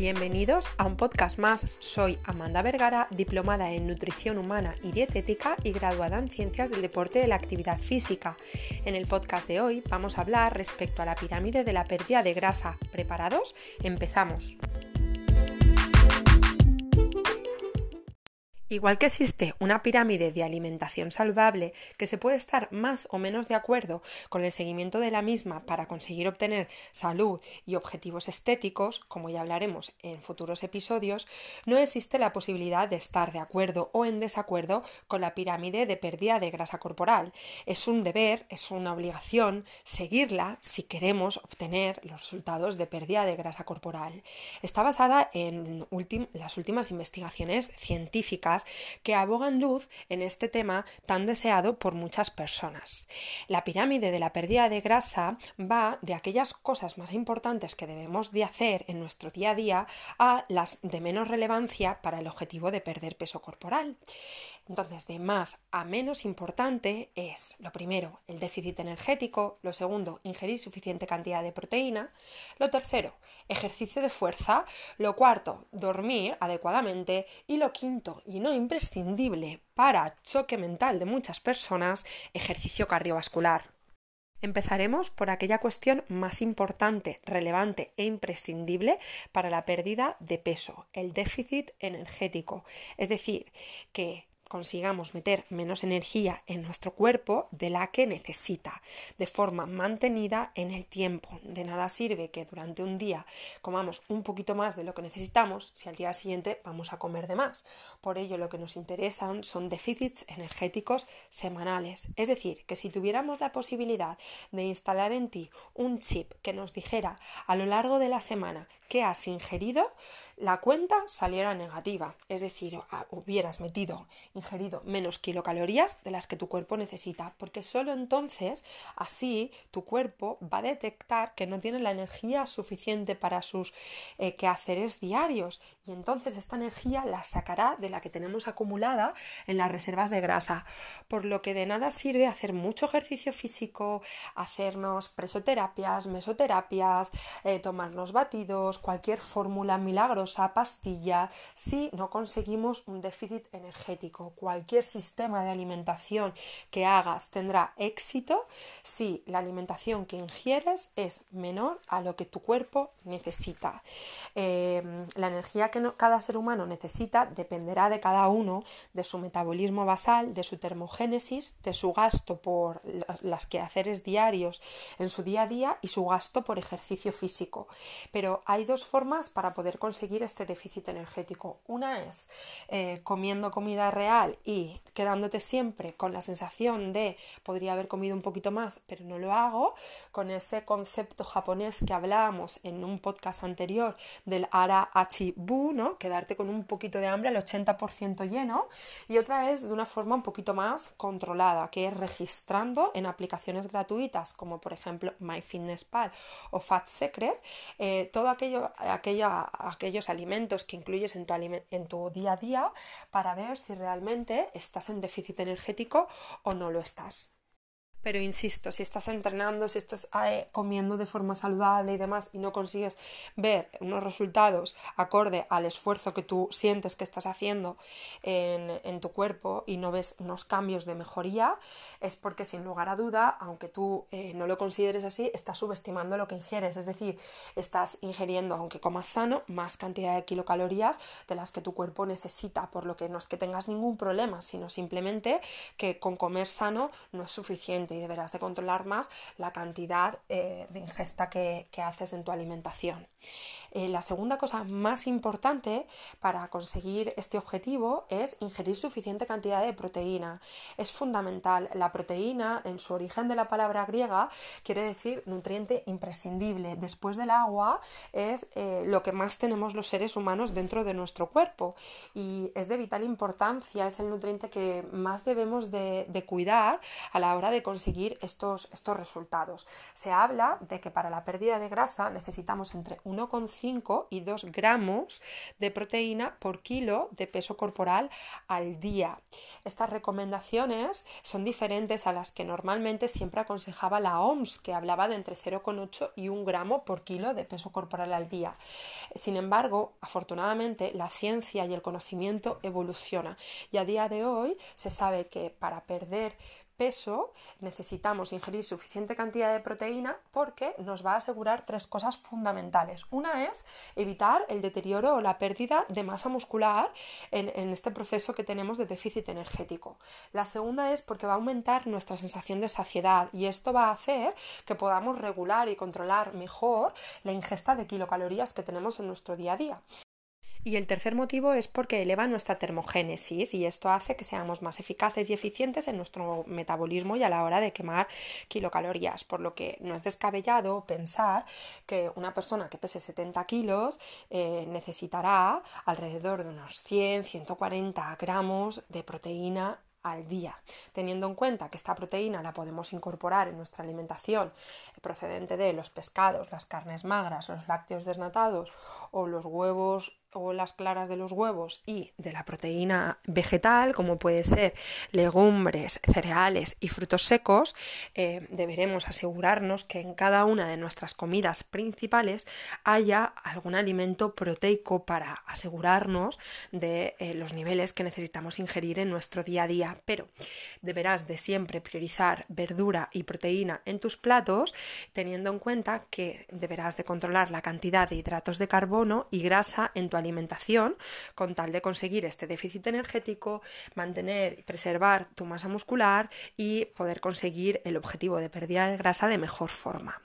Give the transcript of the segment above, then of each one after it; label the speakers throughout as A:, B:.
A: Bienvenidos a un podcast más. Soy Amanda Vergara, diplomada en nutrición humana y dietética y graduada en ciencias del deporte y de la actividad física. En el podcast de hoy vamos a hablar respecto a la pirámide de la pérdida de grasa. ¿Preparados? Empezamos. Igual que existe una pirámide de alimentación saludable que se puede estar más o menos de acuerdo con el seguimiento de la misma para conseguir obtener salud y objetivos estéticos, como ya hablaremos en futuros episodios, no existe la posibilidad de estar de acuerdo o en desacuerdo con la pirámide de pérdida de grasa corporal. Es un deber, es una obligación seguirla si queremos obtener los resultados de pérdida de grasa corporal. Está basada en las últimas investigaciones científicas que abogan luz en este tema tan deseado por muchas personas. La pirámide de la pérdida de grasa va de aquellas cosas más importantes que debemos de hacer en nuestro día a día a las de menos relevancia para el objetivo de perder peso corporal. Entonces, de más a menos importante es, lo primero, el déficit energético, lo segundo, ingerir suficiente cantidad de proteína, lo tercero, ejercicio de fuerza, lo cuarto, dormir adecuadamente y lo quinto, y no imprescindible para choque mental de muchas personas, ejercicio cardiovascular. Empezaremos por aquella cuestión más importante, relevante e imprescindible para la pérdida de peso, el déficit energético. Es decir, que consigamos meter menos energía en nuestro cuerpo de la que necesita, de forma mantenida en el tiempo. De nada sirve que durante un día comamos un poquito más de lo que necesitamos si al día siguiente vamos a comer de más. Por ello lo que nos interesan son déficits energéticos semanales. Es decir, que si tuviéramos la posibilidad de instalar en ti un chip que nos dijera a lo largo de la semana qué has ingerido, la cuenta saliera negativa, es decir, hubieras metido, ingerido menos kilocalorías de las que tu cuerpo necesita, porque solo entonces así tu cuerpo va a detectar que no tiene la energía suficiente para sus eh, quehaceres diarios. Y entonces esta energía la sacará de la que tenemos acumulada en las reservas de grasa, por lo que de nada sirve hacer mucho ejercicio físico, hacernos presoterapias, mesoterapias, eh, tomarnos batidos, cualquier fórmula milagros pastilla si no conseguimos un déficit energético. Cualquier sistema de alimentación que hagas tendrá éxito si la alimentación que ingieres es menor a lo que tu cuerpo necesita. Em, la energía que cada ser humano necesita dependerá de cada uno, de su metabolismo basal, de su termogénesis, de su gasto por las quehaceres diarios en su día a día y su gasto por ejercicio físico. Pero hay dos formas para poder conseguir este déficit energético. Una es eh, comiendo comida real y quedándote siempre con la sensación de podría haber comido un poquito más, pero no lo hago, con ese concepto japonés que hablábamos en un podcast anterior del ara achibu, ¿no? Quedarte con un poquito de hambre al 80% lleno. Y otra es de una forma un poquito más controlada, que es registrando en aplicaciones gratuitas como por ejemplo MyFitnessPal o Fat Secret eh, todo aquello, aquellos alimentos que incluyes en tu, en tu día a día para ver si realmente estás en déficit energético o no lo estás. Pero insisto, si estás entrenando, si estás eh, comiendo de forma saludable y demás y no consigues ver unos resultados acorde al esfuerzo que tú sientes que estás haciendo en, tu cuerpo y no ves unos cambios de mejoría, es porque sin lugar a duda, aunque tú eh, no lo consideres así, estás subestimando lo que ingieres. Es decir, estás ingiriendo, aunque comas sano, más cantidad de kilocalorías de las que tu cuerpo necesita, por lo que no es que tengas ningún problema, sino simplemente que con comer sano no es suficiente y deberás de controlar más la cantidad eh, de ingesta que, haces en tu alimentación. Eh, la segunda cosa más importante para conseguir este objetivo es ingerir suficiente cantidad de proteína. Es fundamental. La proteína, en su origen de la palabra griega, quiere decir nutriente imprescindible. Después del agua es eh, lo que más tenemos los seres humanos dentro de nuestro cuerpo y es de vital importancia, es el nutriente que más debemos de, cuidar a la hora de conseguir estos, estos resultados. Se habla de que para la pérdida de grasa necesitamos entre 1,5 y 2 gramos de proteína por kilo de peso corporal al día. Estas recomendaciones son diferentes a las que normalmente siempre aconsejaba la OMS, que hablaba de entre 0,8 y 1 gramo por kilo de peso corporal al día. Sin embargo, afortunadamente, la ciencia y el conocimiento evoluciona y a día de hoy se sabe que para perder peso necesitamos ingerir suficiente cantidad de proteína porque nos va a asegurar tres cosas fundamentales. Una es evitar el deterioro o la pérdida de masa muscular en, en, este proceso que tenemos de déficit energético. La segunda es porque va a aumentar nuestra sensación de saciedad y esto va a hacer que podamos regular y controlar mejor la ingesta de kilocalorías que tenemos en nuestro día a día. Y el tercer motivo es porque eleva nuestra termogénesis y esto hace que seamos más eficaces y eficientes en nuestro metabolismo y a la hora de quemar kilocalorías, por lo que no es descabellado pensar que una persona que pese 70 kilos eh, necesitará alrededor de unos 100-140 gramos de proteína al día, teniendo en cuenta que esta proteína la podemos incorporar en nuestra alimentación procedente de los pescados, las carnes magras, los lácteos desnatados o los huevos o las claras de los huevos y de la proteína vegetal, como puede ser legumbres, cereales y frutos secos, eh, deberemos asegurarnos que en cada una de nuestras comidas principales haya algún alimento proteico para asegurarnos de eh, los niveles que necesitamos ingerir en nuestro día a día. Pero deberás de siempre priorizar verdura y proteína en tus platos, teniendo en cuenta que deberás de controlar la cantidad de hidratos de carbono y grasa en tu alimentación con tal de conseguir este déficit energético, mantener y preservar tu masa muscular y poder conseguir el objetivo de pérdida de grasa de mejor forma.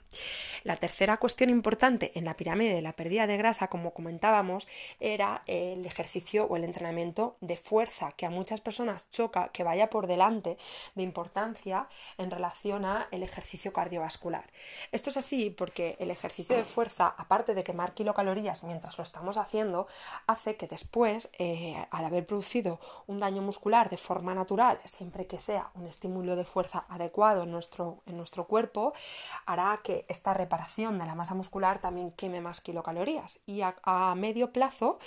A: La tercera cuestión importante en la pirámide de la pérdida de grasa, como comentábamos, era el ejercicio o el entrenamiento de fuerza, que a muchas personas choca que vaya por delante de importancia en relación a el ejercicio cardiovascular. Esto es así porque el ejercicio de fuerza, aparte de quemar kilocalorías mientras lo estamos haciendo, hace que después, eh, al haber producido un daño muscular de forma natural, siempre que sea un estímulo de fuerza adecuado en nuestro, en nuestro cuerpo, hará que esta reparación de la masa muscular también queme más kilocalorías y a, medio plazo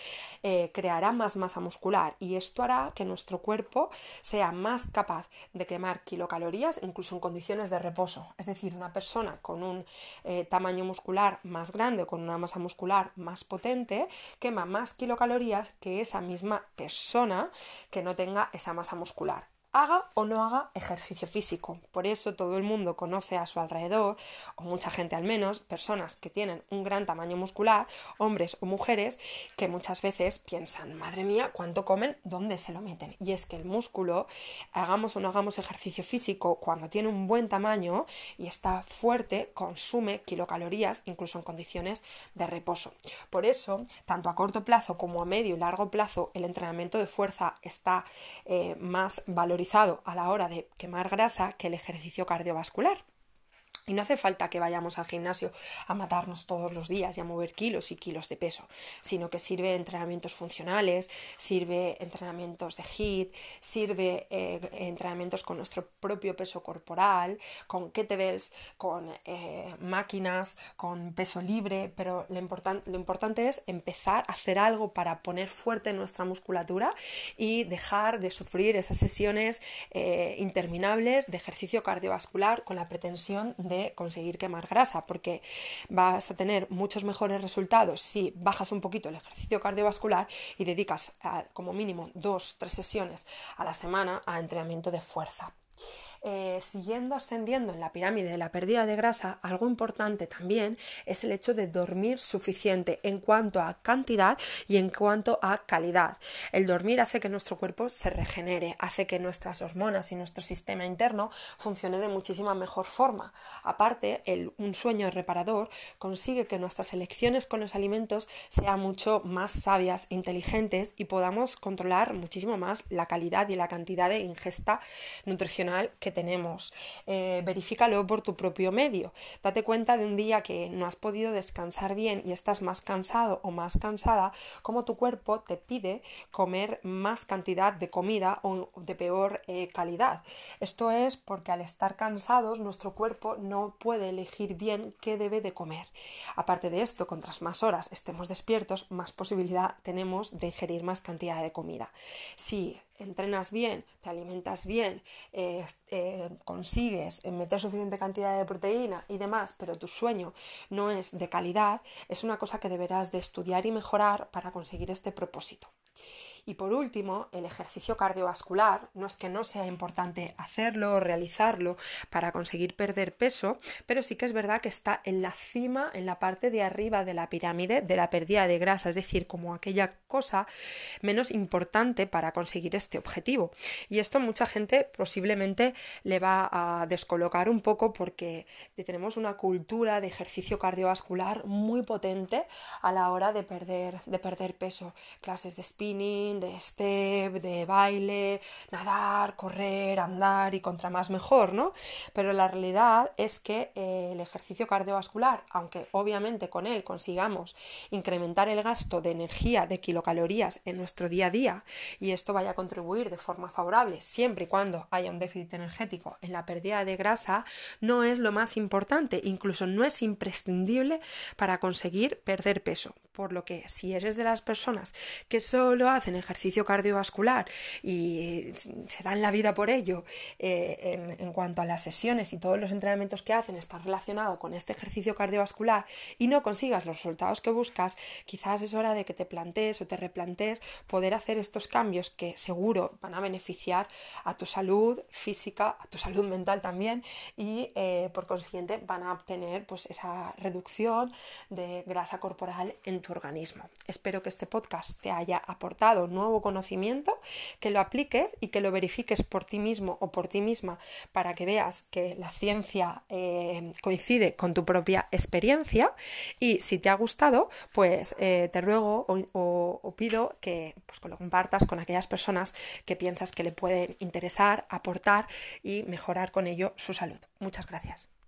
A: eh, creará más masa muscular y esto hará que nuestro cuerpo sea más capaz de quemar kilocalorías incluso en condiciones de reposo. Es decir, una persona con un eh, tamaño muscular más grande, con una masa muscular más potente, quema más kilocalorías que esa misma persona que no tenga esa masa muscular haga o no haga ejercicio físico. Por eso todo el mundo conoce a su alrededor, o mucha gente al menos, personas que tienen un gran tamaño muscular, hombres o mujeres, que muchas veces piensan, madre mía, ¿cuánto comen? ¿Dónde se lo meten? Y es que el músculo, hagamos o no hagamos ejercicio físico, cuando tiene un buen tamaño y está fuerte, consume kilocalorías, incluso en condiciones de reposo. Por eso, tanto a corto plazo como a medio y largo plazo, el entrenamiento de fuerza está eh, más valorizado a la hora de quemar grasa que el ejercicio cardiovascular. Y no hace falta que vayamos al gimnasio a matarnos todos los días y a mover kilos y kilos de peso, sino que sirve entrenamientos funcionales, sirve entrenamientos de HIIT, sirve eh, entrenamientos con nuestro propio peso corporal, con kettlebells, con eh, máquinas, con peso libre, pero lo, lo importante es empezar a hacer algo para poner fuerte nuestra musculatura y dejar de sufrir esas sesiones eh, interminables de ejercicio cardiovascular con la pretensión de conseguir quemar grasa, porque vas a tener muchos mejores resultados si bajas un poquito el ejercicio cardiovascular y dedicas como mínimo dos, tres sesiones a la semana a entrenamiento de fuerza. Eh, siguiendo ascendiendo en la pirámide de la pérdida de grasa, algo importante también es el hecho de dormir suficiente en cuanto a cantidad y en cuanto a calidad. El dormir hace que nuestro cuerpo se regenere, hace que nuestras hormonas y nuestro sistema interno funcione de muchísima mejor forma. Aparte, el, un sueño reparador consigue que nuestras elecciones con los alimentos sean mucho más sabias, inteligentes y podamos controlar muchísimo más la calidad y la cantidad de ingesta nutricional que tenemos. Eh, verifícalo por tu propio medio. Date cuenta de un día que no has podido descansar bien y estás más cansado o más cansada, como tu cuerpo te pide comer más cantidad de comida o de peor eh, calidad. Esto es porque al estar cansados nuestro cuerpo no puede elegir bien qué debe de comer. Aparte de esto, cuantas más horas estemos despiertos, más posibilidad tenemos de ingerir más cantidad de comida. Si entrenas bien, te alimentas bien, eh, eh, consigues meter suficiente cantidad de proteína y demás, pero tu sueño no es de calidad, es una cosa que deberás de estudiar y mejorar para conseguir este propósito. Y por último, el ejercicio cardiovascular. No es que no sea importante hacerlo o realizarlo para conseguir perder peso, pero sí que es verdad que está en la cima, en la parte de arriba de la pirámide de la pérdida de grasa, es decir, como aquella cosa menos importante para conseguir este objetivo. Y esto mucha gente posiblemente le va a descolocar un poco porque tenemos una cultura de ejercicio cardiovascular muy potente a la hora de perder, de perder peso. Clases de spinning, de step, de baile, nadar, correr, andar y contra más mejor, ¿no? Pero la realidad es que eh, el ejercicio cardiovascular, aunque obviamente con él consigamos incrementar el gasto de energía, de kilocalorías en nuestro día a día, y esto vaya a contribuir de forma favorable siempre y cuando haya un déficit energético en la pérdida de grasa, no es lo más importante, incluso no es imprescindible para conseguir perder peso. Por lo que si eres de las personas que solo hacen ejercicio cardiovascular y se dan la vida por ello eh, en, cuanto a las sesiones y todos los entrenamientos que hacen están relacionados con este ejercicio cardiovascular y no consigas los resultados que buscas, quizás es hora de que te plantees o te replantees poder hacer estos cambios que seguro van a beneficiar a tu salud física, a tu salud mental también y eh, por consiguiente van a obtener pues esa reducción de grasa corporal en tu organismo. Espero que este podcast te haya aportado nuevo conocimiento, que lo apliques y que lo verifiques por ti mismo o por ti misma para que veas que la ciencia eh, coincide con tu propia experiencia y si te ha gustado, pues eh, te ruego o, pido que pues, lo compartas con aquellas personas que piensas que le pueden interesar, aportar y mejorar con ello su salud. Muchas gracias.